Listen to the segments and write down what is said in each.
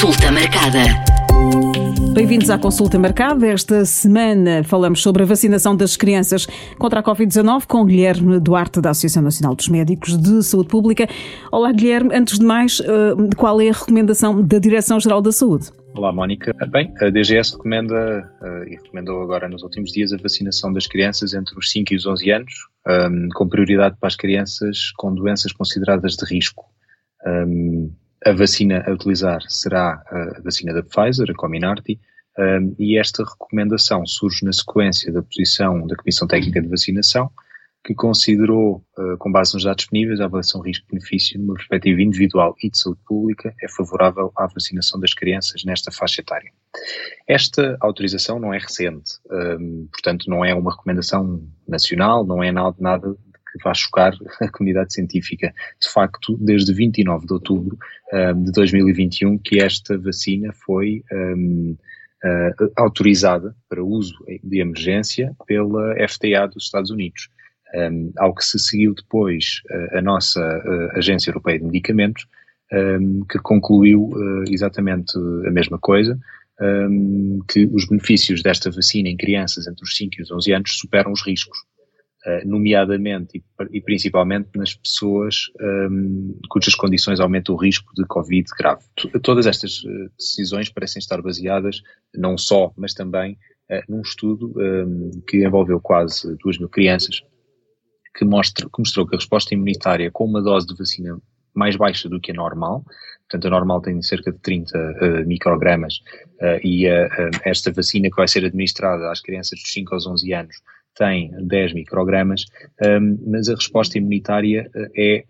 Consulta marcada. Bem-vindos à consulta marcada. Esta semana falamos sobre a vacinação das crianças contra a Covid-19 com Guilherme Duarte, da Associação Nacional dos Médicos de Saúde Pública. Olá, Guilherme. Antes de mais, eh, qual é a recomendação da Direção-Geral da Saúde? Olá, Mónica. Bem, a DGS recomenda eh, e recomendou agora nos últimos dias a vacinação das crianças entre os 5 e os 11 anos, ehm, com prioridade para as crianças com doenças consideradas de risco. Ehm, a vacina a utilizar será a vacina da Pfizer, a Comirnaty, um, e esta recomendação surge na sequência da posição da Comissão Técnica de Vacinação, que considerou, uh, com base nos dados disponíveis, a avaliação risco-benefício numa perspectiva individual e de saúde pública é favorável à vacinação das crianças nesta faixa etária. Esta autorização não é recente, um, portanto não é uma recomendação nacional, não é nada que vá chocar a comunidade científica. De facto, desde 29 de outubro um, de 2021 que esta vacina foi um, uh, autorizada para uso de emergência pela FDA dos Estados Unidos. Um, ao que se seguiu depois uh, a nossa uh, Agência Europeia de Medicamentos, que concluiu exatamente a mesma coisa, que os benefícios desta vacina em crianças entre os 5 e os 11 anos superam os riscos. Eh, nomeadamente e, principalmente nas pessoas um, cujas condições aumentam o risco de Covid grave. Todas estas uh, decisões parecem estar baseadas não só, mas também uh, num estudo um, que envolveu quase duas mil crianças, que, mostra, que mostrou que a resposta imunitária com uma dose de vacina mais baixa do que a normal, portanto a normal tem cerca de 30 uh, microgramas e esta vacina que vai ser administrada às crianças dos 5 aos 11 anos tem 10 microgramas, mas a resposta imunitária eh, é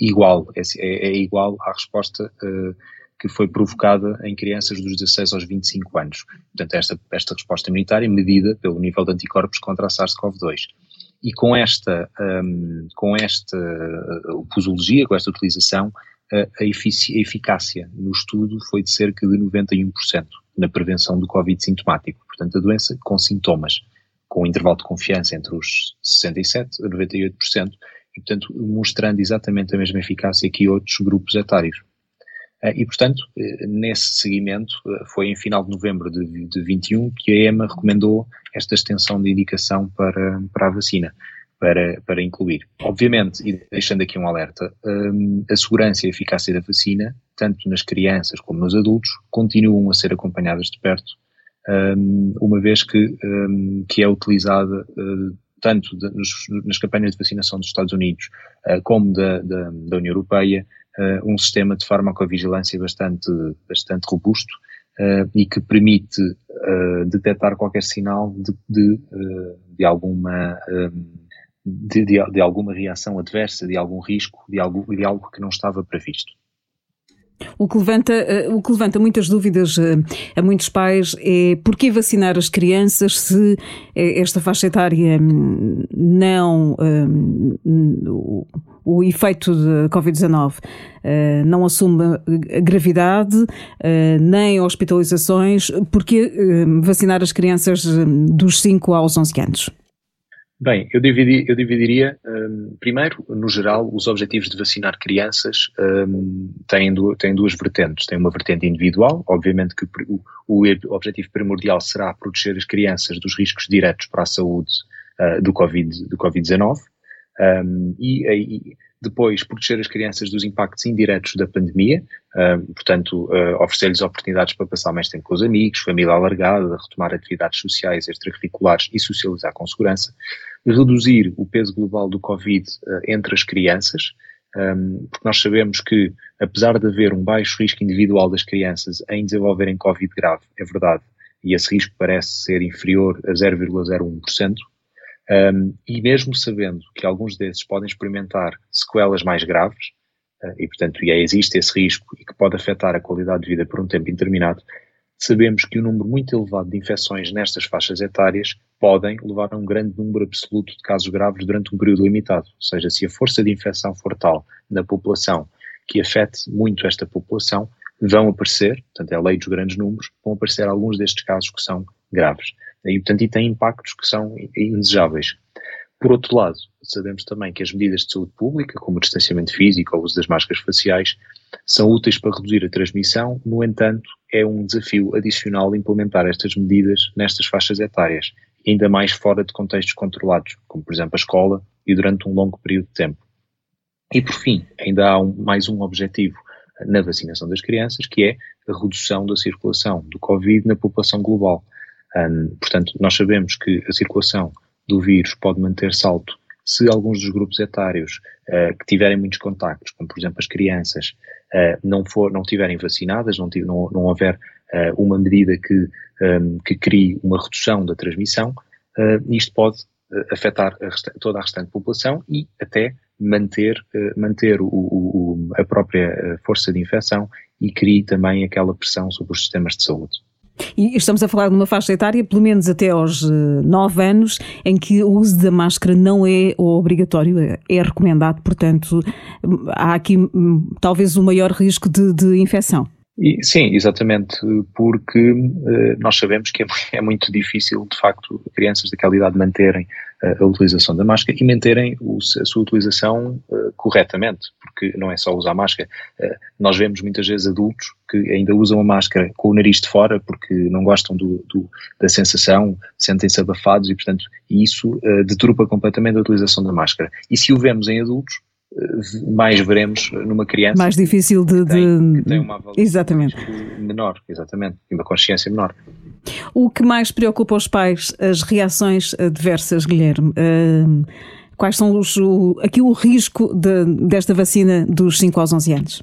igual, é, é, é, igual à resposta uh, que foi provocada em crianças dos 16 aos 25 anos. Portanto, esta, esta resposta imunitária é medida pelo nível de anticorpos contra a SARS-CoV-2. E com esta, com esta uh, posologia, com esta utilização, a eficácia no estudo foi de cerca de 91% na prevenção do Covid sintomático. Portanto, a doença com sintomas com um intervalo de confiança entre os 67% a 98%, e, portanto, mostrando exatamente a mesma eficácia que outros grupos etários. Eh, e, portanto, eh, nesse seguimento, eh, foi em final de novembro de, de 21 que a EMA recomendou esta extensão de indicação para, para a vacina, para, para incluir. Obviamente, e deixando aqui um alerta, a segurança e a eficácia da vacina, tanto nas crianças como nos adultos, continuam a ser acompanhadas de perto uma vez que, que é utilizada uh, tanto de, nos, nas campanhas de vacinação dos Estados Unidos uh, como da, da, da, União Europeia, uh, um sistema de farmacovigilância bastante, bastante robusto e que permite detectar qualquer sinal de, de, de alguma de, de, de, alguma reação adversa, de algum risco, de algo, de algo que não estava previsto. O que, levanta, eh, o que levanta muitas dúvidas eh, a muitos pais é porquê vacinar as crianças se eh, esta faixa etária hum, não. Um, o efeito da Covid-19 não assume gravidade nem hospitalizações, porque vacinar as crianças hum, dos 5 aos 11 anos? Bem, eu, dividi, eu dividiria, um, primeiro, no geral, os objetivos de vacinar crianças um, têm, têm duas vertentes. Tem uma vertente individual, obviamente que o, o, objetivo primordial será proteger as crianças dos riscos diretos para a saúde uh, do Covid-19 do COVID um, e, e, depois proteger as crianças dos impactos indiretos da pandemia, uh, portanto, uh, oferecer-lhes oportunidades para passar mais tempo com os amigos, família alargada, retomar atividades sociais, extracurriculares e socializar com segurança, reduzir o peso global do Covid uh, entre as crianças, um, porque nós sabemos que, apesar de haver um baixo risco individual das crianças em desenvolverem Covid grave, é verdade, e esse risco parece ser inferior a 0,01%, um, e mesmo sabendo que alguns desses podem experimentar sequelas mais graves, uh, e portanto e existe esse risco e que pode afetar a qualidade de vida por um tempo indeterminado, sabemos que o um número muito elevado de infecções nestas faixas etárias podem levar a um grande número absoluto de casos graves durante um período limitado. Ou seja, se a força de infecção for tal na população que afete muito esta população, vão aparecer, portanto é a lei dos grandes números, vão aparecer alguns destes casos que são graves. E, portanto, e tem impactos que são indesejáveis. Por outro lado, sabemos também que as medidas de saúde pública, como o distanciamento físico ou o uso das máscaras faciais, são úteis para reduzir a transmissão, no entanto, é um desafio adicional implementar estas medidas nestas faixas etárias, ainda mais fora de contextos controlados, como por exemplo a escola, e durante um longo período de tempo. E por fim, ainda há um, mais um objetivo na vacinação das crianças, que é a redução da circulação do Covid na população global. Um, portanto, nós sabemos que a circulação do vírus pode manter-se alto se alguns dos grupos etários uh, que tiverem muitos contactos, como por exemplo as crianças, uh, não, for, não tiverem vacinadas, não, não, não houver uh, uma medida que, um, que crie uma redução da transmissão, isto pode afetar a toda a restante população e até manter, manter o, o, a própria força de infecção e crie também aquela pressão sobre os sistemas de saúde. E estamos a falar de uma faixa etária, pelo menos até aos 9 eh, anos, em que o uso da máscara não é obrigatório, é, é recomendado, portanto, há aqui hum, talvez o maior risco de, de infecção. E, sim, exatamente, porque uh, nós sabemos que é, é, muito difícil, de facto, crianças daquela idade manterem uh, a utilização da máscara e manterem o, a sua utilização uh, corretamente, porque não é só usar máscara. nós vemos muitas vezes adultos que ainda usam a máscara com o nariz de fora porque não gostam do, do, da sensação, sentem-se abafados e, portanto, isso deturpa completamente a utilização da máscara. E se o vemos em adultos, mais veremos numa criança. Mais difícil de. Que tem, que tem uma exatamente. menor, exatamente, e uma consciência menor. O que mais preocupa os pais, as reações adversas, Guilherme? Uh, quais são os, o, aqui o risco de, desta vacina dos 5 aos 11 anos?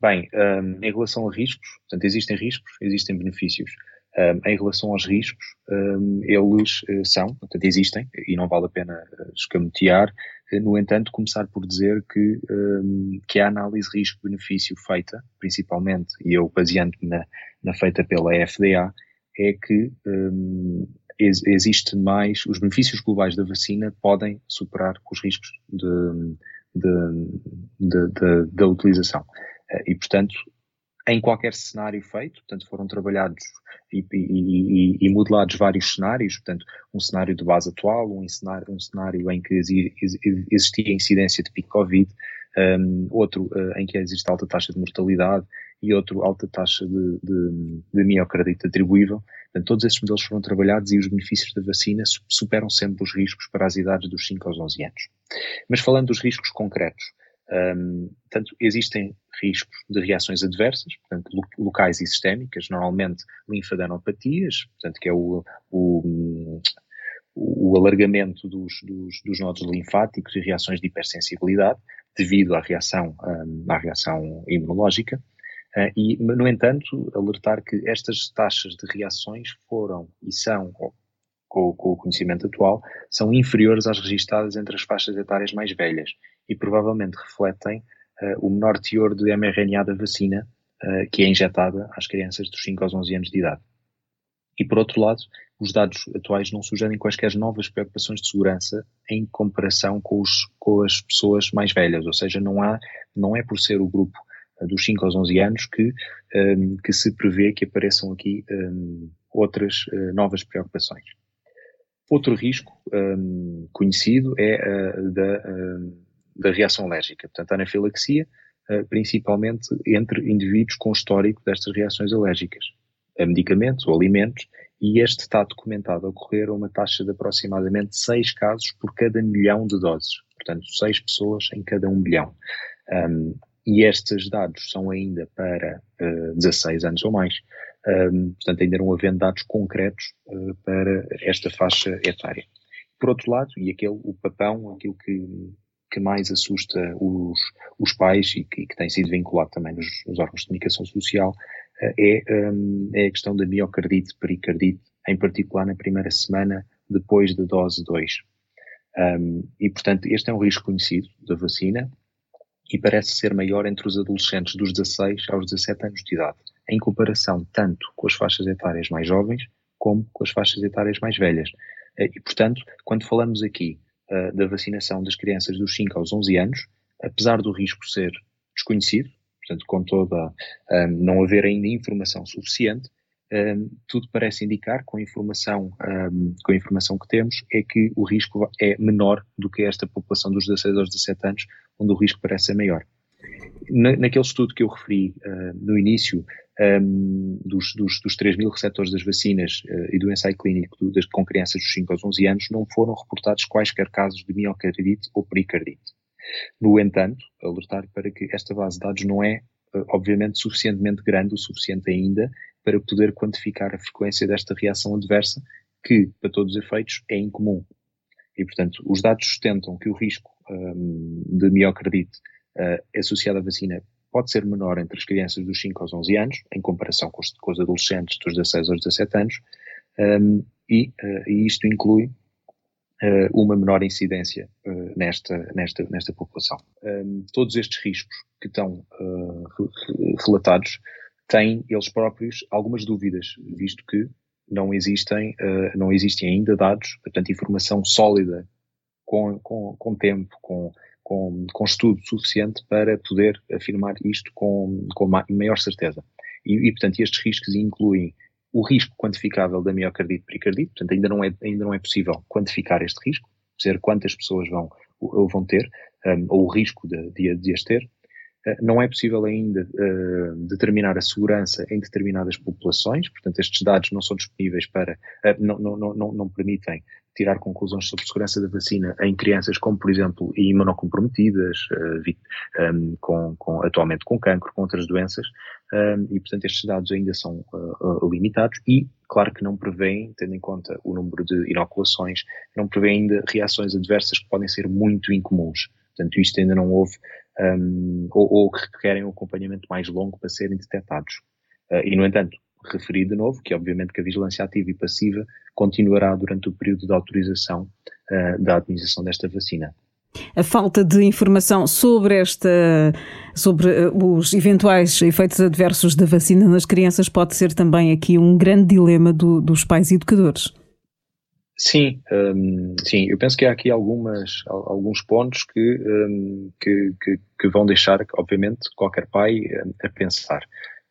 Bem, um, em relação a riscos, portanto, existem riscos, existem benefícios. Um, em relação aos riscos, um, eles são, portanto, existem, e não vale a pena escamotear, no entanto, começar por dizer que, um, que a análise risco-benefício feita, principalmente, e eu baseando-me na, na, feita pela FDA, é que um, ex, existe mais, os benefícios globais da vacina podem superar os riscos de, de, de, da utilização. E, portanto, em qualquer cenário feito, portanto, foram trabalhados e, e, e, modelados vários cenários, portanto, um cenário de base atual, um cenário, um cenário em que existia incidência de pico Covid, um, outro uh, em que existe alta taxa de mortalidade e outro alta taxa de, de, de miocardite atribuível. Portanto, todos esses modelos foram trabalhados e os benefícios da vacina superam sempre os riscos para as idades dos 5 aos 11 anos. Mas falando dos riscos concretos, um, portanto, existem riscos de reações adversas, portanto, locais e sistémicas, normalmente linfadenopatias, portanto, que é o, o, o alargamento dos, dos, dos, nodos linfáticos e reações de hipersensibilidade devido à reação, um, à reação imunológica. Uh, e, no entanto, alertar que estas taxas de reações foram e são, com, com, o conhecimento atual, são inferiores às registadas entre as faixas etárias mais velhas e provavelmente refletem uh, o menor teor de mRNA da vacina uh, que é injetada às crianças dos 5 aos 11 anos de idade. E por outro lado, os dados atuais não sugerem quaisquer novas preocupações de segurança em comparação com, os, com as pessoas mais velhas, ou seja, não há, não é por ser o grupo uh, dos 5 aos 11 anos que, um, que se prevê que apareçam aqui um, outras novas preocupações. Outro risco um, conhecido é uh, da, uh, da reação alérgica, portanto, a anafilaxia, uh, principalmente entre indivíduos com histórico destas reações alérgicas a medicamentos ou alimentos, e este está documentado a ocorrer a uma taxa de aproximadamente 6 casos por cada milhão de doses, portanto, 6 pessoas em cada 1 milhão. Um, e estes dados são ainda para 16 anos ou mais. Portanto, ainda não havendo dados concretos uh, para esta faixa etária. Por outro lado, e aquele, o papão, aquilo que, que mais assusta os, os pais e que, que tem sido vinculado também nos, nos órgãos de comunicação social, uh, é, é a questão da miocardite, pericardite, em particular na primeira semana depois da dose 2. Um, e, portanto, este é um risco conhecido da vacina e parece ser maior entre os adolescentes dos 16 aos 17 anos de idade em comparação tanto com as faixas etárias mais jovens como com as faixas etárias mais velhas. Eh, e, portanto, quando falamos aqui uh, da vacinação das crianças dos 5 aos 11 anos, apesar do risco ser desconhecido, portanto, com toda, um, não haver ainda informação suficiente, um, tudo parece indicar, com a, informação, um, com a informação que temos, é que o risco é menor do que esta população dos 16 aos 17 anos, onde o risco parece ser maior. Na, naquele estudo que eu referi uh, no início, um, dos, dos, dos 3 mil receptores das vacinas uh, e do ensaio clínico do, das, com crianças dos 5 aos 11 anos, não foram reportados quaisquer casos de miocardite ou pericardite. No entanto, alertar para que esta base de dados não é, uh, obviamente, suficientemente grande, o suficiente ainda, para poder quantificar a frequência desta reação adversa, que, para todos os efeitos, é incomum. E, portanto, os dados sustentam que o risco um, de miocardite uh, associado à vacina pode ser menor entre as crianças dos 5 aos 11 anos, em comparação com os, com os adolescentes dos 16 aos 17 anos, um, e, uh, e, isto inclui uh, uma menor incidência uh, nesta, nesta, nesta população. Um, todos estes riscos que estão relatados têm eles próprios algumas dúvidas, visto que não existem, não existem ainda dados, portanto, informação sólida com, com, com tempo, com com, com estudo suficiente para poder afirmar isto com, com maior certeza. E, e, portanto, estes riscos incluem o risco quantificável da miocardite pericardite, portanto, ainda não é, ainda não é possível quantificar este risco, dizer quantas pessoas vão, vão ter, um, ou o risco de, de, de as ter. Uh, não é possível ainda uh, determinar a segurança em determinadas populações, portanto, estes dados não são disponíveis para, uh, não, não, não, não permitem tirar conclusões sobre segurança da vacina em crianças como, por exemplo, imunocomprometidas, uh, um, com, com, atualmente com cancro, com outras doenças, um, e portanto estes dados ainda são uh, limitados e, claro que não prevêem, tendo em conta o número de inoculações, não prevêem ainda reações adversas que podem ser muito incomuns. Portanto, isto ainda não houve, um, ou, ou que requerem um acompanhamento mais longo para serem detectados. e, no entanto, referi de novo, que obviamente que a vigilância ativa e passiva continuará durante o período de autorização uh, da administração desta vacina. A falta de informação sobre esta, sobre eh, os eventuais efeitos adversos da vacina nas crianças pode ser também aqui um grande dilema do, dos pais e educadores. Sim, um, sim, eu penso que há aqui algumas, alguns pontos que, um, que, que, que, vão deixar, obviamente, qualquer pai a pensar.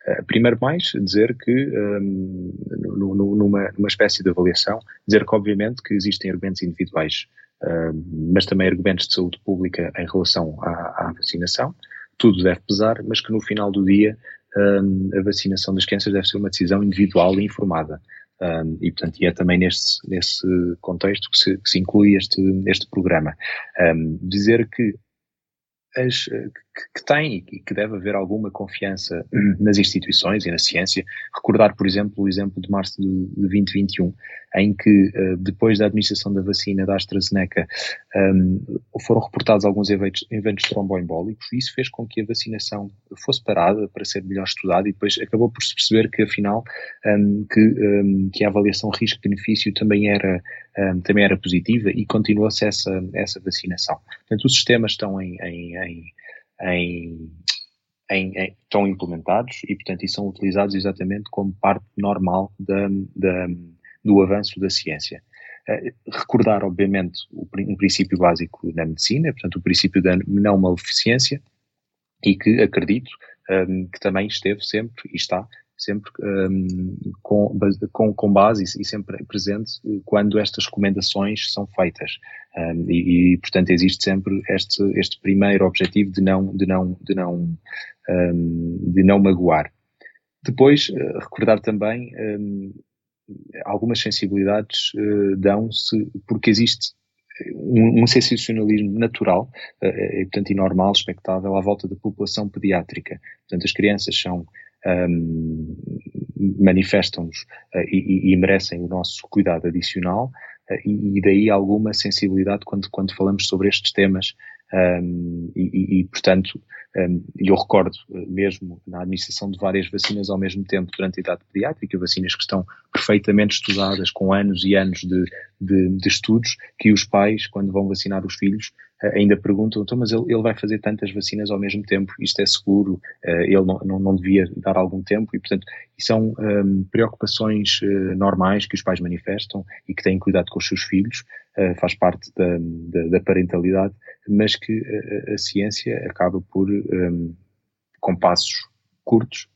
Uh, primeiro mais, dizer que, um, numa, numa espécie de avaliação, dizer que obviamente que existem argumentos individuais, uh, mas também argumentos de saúde pública em relação à, à, vacinação, tudo deve pesar, mas que no final do dia um, a vacinação das crianças deve ser uma decisão individual e informada. Um, e, portanto, e é também nesse, nesse contexto que se, que se inclui este, este programa. Um, dizer que as, que, que, tem e que deve haver alguma confiança nas instituições e na ciência. Recordar, por exemplo, o exemplo de março de, de 2021, em que, uh, depois da administração da vacina da AstraZeneca, um, foram reportados alguns eventos, eventos tromboembólicos, e isso fez com que a vacinação fosse parada para ser melhor estudada, e depois acabou por se perceber que, afinal, um, que, que a avaliação risco-benefício também era, também era positiva e continuou-se essa, essa vacinação. Portanto, os sistemas estão em, em, em, em em, em, estão implementados e, portanto, e são utilizados exatamente como parte normal da, da, do avanço da ciência. Uh, recordar, obviamente, um princípio básico na medicina, portanto, o princípio da não maleficência, e que acredito um, que também esteve sempre e está sempre um, com, com, com, base e sempre presente quando estas recomendações são feitas. Um, e, e, portanto, existe sempre este, este primeiro objetivo de não, de não, de não, um, de não magoar. Depois, uh, recordar também algumas sensibilidades uh, dão-se porque existe um, um sensacionalismo natural uh, e, portanto, e normal, expectável à volta da população pediátrica. Portanto, as crianças são um, manifestam-nos uh, e, e, merecem o nosso cuidado adicional uh, e, e, daí alguma sensibilidade quando, quando falamos sobre estes temas um, e, e, portanto, um, eu recordo uh, mesmo na administração de várias vacinas ao mesmo tempo durante a idade pediátrica, vacinas que estão perfeitamente estudadas, com anos e anos de, de, de estudos, que os pais, quando vão vacinar os filhos, ainda perguntam, então, mas ele, ele, vai fazer tantas vacinas ao mesmo tempo, isto é seguro, uh, ele não, não, não, devia dar algum tempo, e portanto, são um, preocupações normais que os pais manifestam e que têm cuidado com os seus filhos, faz parte da, da, da parentalidade, mas que a, a ciência acaba por, um, com passos curtos,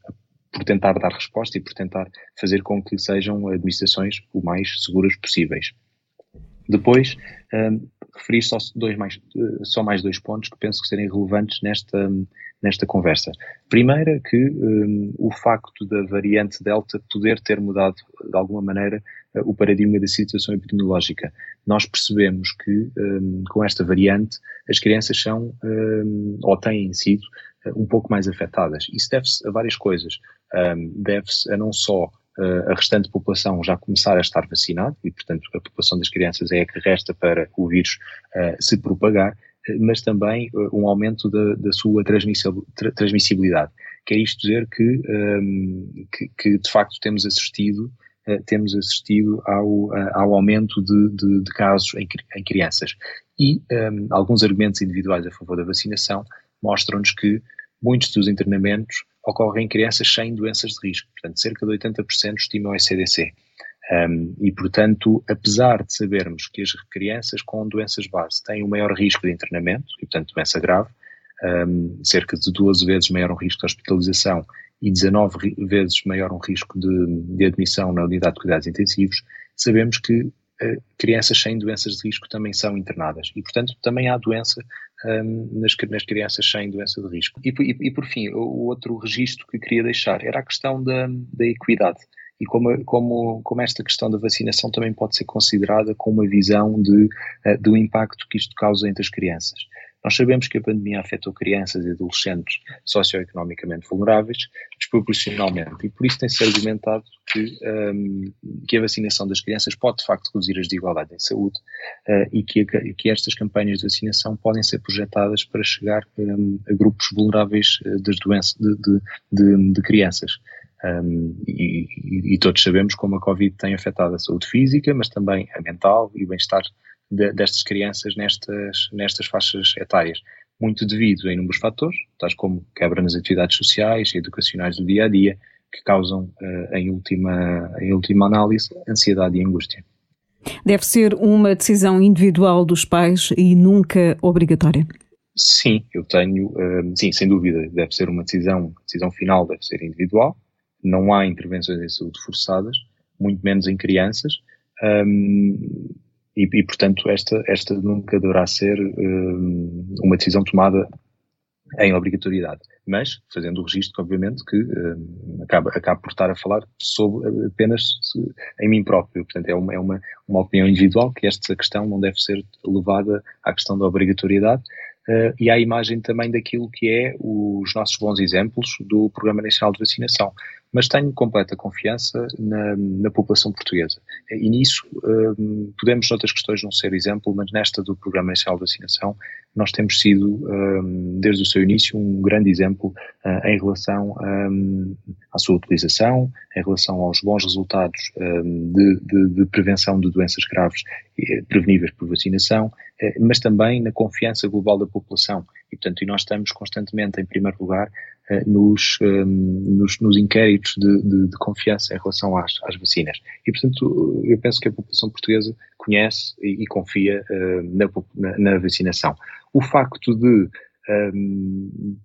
por tentar dar resposta e por tentar fazer com que sejam administrações o mais seguras possíveis. Depois, um, referir só, dois mais, só mais dois pontos que penso que serem relevantes nesta, nesta conversa. Primeira, que um, o facto da variante Delta poder ter mudado, de alguma maneira, o paradigma da situação epidemiológica. Nós percebemos que, um, com esta variante, as crianças são, um, ou têm sido, um pouco mais afetadas. Isso deve-se a várias coisas. deve-se a não só a restante população já começar a estar vacinada, e portanto a população das crianças é a que resta para o vírus uh, se propagar, mas também um aumento da, da sua transmissibilidade. Quer isto dizer que, um, que, que, de facto temos assistido, temos assistido ao, ao aumento de, de, de casos em, em, crianças. E um, alguns argumentos individuais a favor da vacinação mostram-nos que muitos dos internamentos ocorrem em crianças sem doenças de risco, portanto, cerca de 80% estimam o ECDC. Um, e, portanto, apesar de sabermos que as crianças com doenças base têm o maior risco de internamento, e, portanto, doença grave, um, cerca de 12 vezes maior um risco de hospitalização e 19 vezes maior um risco de, de admissão na unidade de cuidados intensivos, sabemos que uh, crianças sem doenças de risco também são internadas. E, portanto, também há doença um, nas, nas, crianças sem doença de risco. E, e, e, por fim, o outro registro que queria deixar era a questão da, da equidade e como, como, como, esta questão da vacinação também pode ser considerada com uma visão de, uh, do impacto que isto causa entre as crianças. Nós sabemos que a pandemia afetou crianças e adolescentes socioeconomicamente vulneráveis desproporcionalmente e por isso tem-se argumentado que, um, que a vacinação das crianças pode de facto reduzir as desigualdades em saúde uh, e que, que, estas campanhas de vacinação podem ser projetadas para chegar um, a grupos vulneráveis uh, das doenças de, de, de, de crianças. Um, e, e, todos sabemos como a Covid tem afetado a saúde física, mas também a mental e o bem-estar de, destas crianças nestas, nestas faixas etárias. Muito devido a inúmeros fatores, tais como quebra nas atividades sociais e educacionais do dia a dia, que causam, uh, em, última, em última análise, ansiedade e angústia. Deve ser uma decisão individual dos pais e nunca obrigatória? Sim, eu tenho, uh, sim, sem dúvida, deve ser uma decisão, a decisão final deve ser individual, não há intervenções em saúde forçadas, muito menos em crianças, um, e, e, portanto esta, esta nunca deverá ser um, uma decisão tomada em obrigatoriedade, mas fazendo o registro, obviamente, que um, acaba, acaba por estar a falar sobre apenas em mim próprio. Portanto, é uma, é uma, uma opinião individual que esta questão não deve ser levada à questão da obrigatoriedade, Uh, e à imagem também daquilo que é os nossos bons exemplos do Programa Nacional de Vacinação mas tenho completa confiança na, na população portuguesa. E nisso um, podemos, noutras questões, não ser exemplo, mas nesta do Programa Nacional de Vacinação, nós temos sido, um, desde o seu início, um grande exemplo uh, em relação um, à sua utilização, em relação aos bons resultados hum, de, de, de, prevenção de doenças graves preveníveis por vacinação, uh, mas também na confiança global da população. E, portanto, e nós estamos constantemente em primeiro lugar eh, nos, ehm, nos, nos, inquéritos de, de, de, confiança em relação às, às, vacinas. E, portanto, eu penso que a população portuguesa conhece e, e confia uh, na, na, na, vacinação. O facto de um,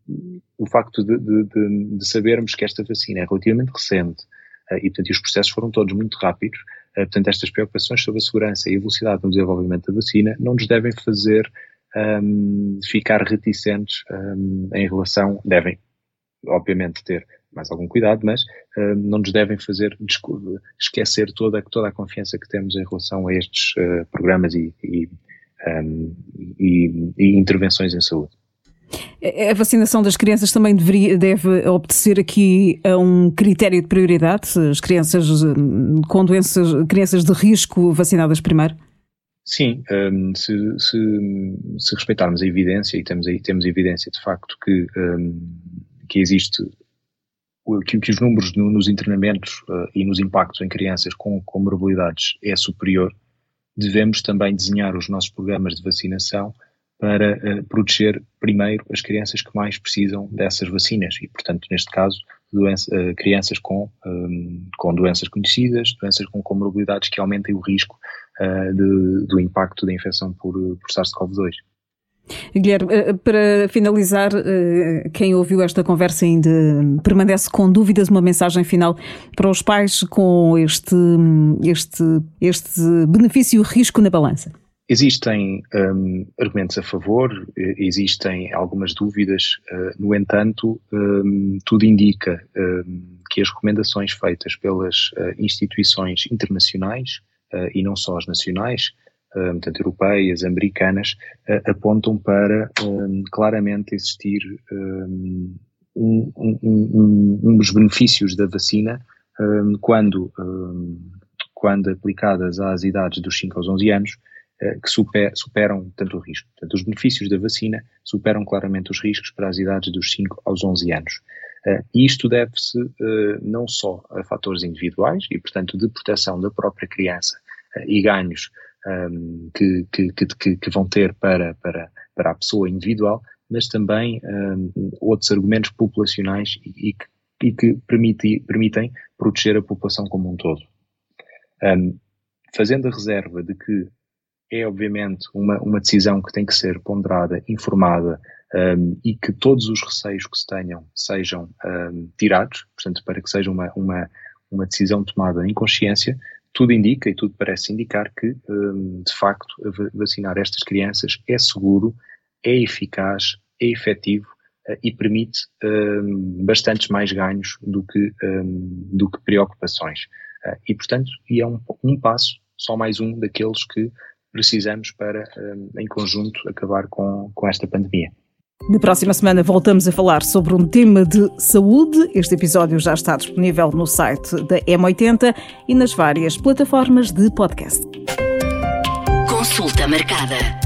o facto de, de, sabermos que esta vacina é relativamente recente e, portanto, os processos foram todos muito rápidos, portanto, estas preocupações sobre a segurança e a velocidade no desenvolvimento da vacina não nos devem fazer um, ficar reticentes um, em relação, devem, obviamente, ter mais algum cuidado, mas uh, não nos devem fazer esquecer toda, toda a confiança que temos em relação a estes uh, programas e, e, um, e, e, intervenções em saúde. A vacinação das crianças também deveria, deve obedecer aqui a um critério de prioridade? As crianças hum, com doenças, crianças de risco vacinadas primeiro? Sim, um, se, se, se, respeitarmos a evidência, e temos, temos evidência de facto que um, que existe que, que os números no, nos internamentos uh, e nos impactos em crianças com comorbilidades é superior, devemos também desenhar os nossos programas de vacinação para uh, proteger primeiro as crianças que mais precisam dessas vacinas. E, portanto, neste caso, doença, uh, crianças com, um, com doenças conhecidas, doenças com comorbilidades que aumentem o risco de, do impacto da infecção por, por SARS-CoV-2. Guilherme, eh, para finalizar, eh, quem ouviu esta conversa ainda permanece com dúvidas, uma mensagem final para os pais com este, este, este benefício-risco na balança? Existem um, argumentos a favor, existem algumas dúvidas, uh, no entanto, um, tudo indica um, que as recomendações feitas pelas uh, instituições internacionais uh, e não só as nacionais eh, portanto, europeias, americanas, eh, apontam para claramente existir um, um, um, um, dos benefícios da vacina quando, quando aplicadas às idades dos 5 aos 11 anos, eh, que super, superam tanto o risco. Portanto, os benefícios da vacina superam claramente os riscos para as idades dos 5 aos 11 anos. E isto deve-se não só a fatores individuais e, portanto, de proteção da própria criança e ganhos um, que, que, que, que, vão ter para, para, para a pessoa individual, mas também um, outros argumentos populacionais e, que, e que permite, permitem proteger a população como um todo. Um, fazendo a reserva de que é obviamente uma, uma decisão que tem que ser ponderada, informada um, e que todos os receios que se tenham sejam um, tirados, portanto, para que seja uma, uma, uma decisão tomada em consciência, tudo indica e tudo parece indicar que, hum, de facto, vacinar estas crianças é seguro, é eficaz, é efetivo eh, e permite um, bastantes mais ganhos do que, um, do que preocupações. Eh, e, portanto, e é um, um, passo, só mais um daqueles que precisamos para, em conjunto, acabar com, com esta pandemia. Na próxima semana voltamos a falar sobre um tema de saúde. Este episódio já está disponível no site da M80 e nas várias plataformas de podcast. Consulta marcada.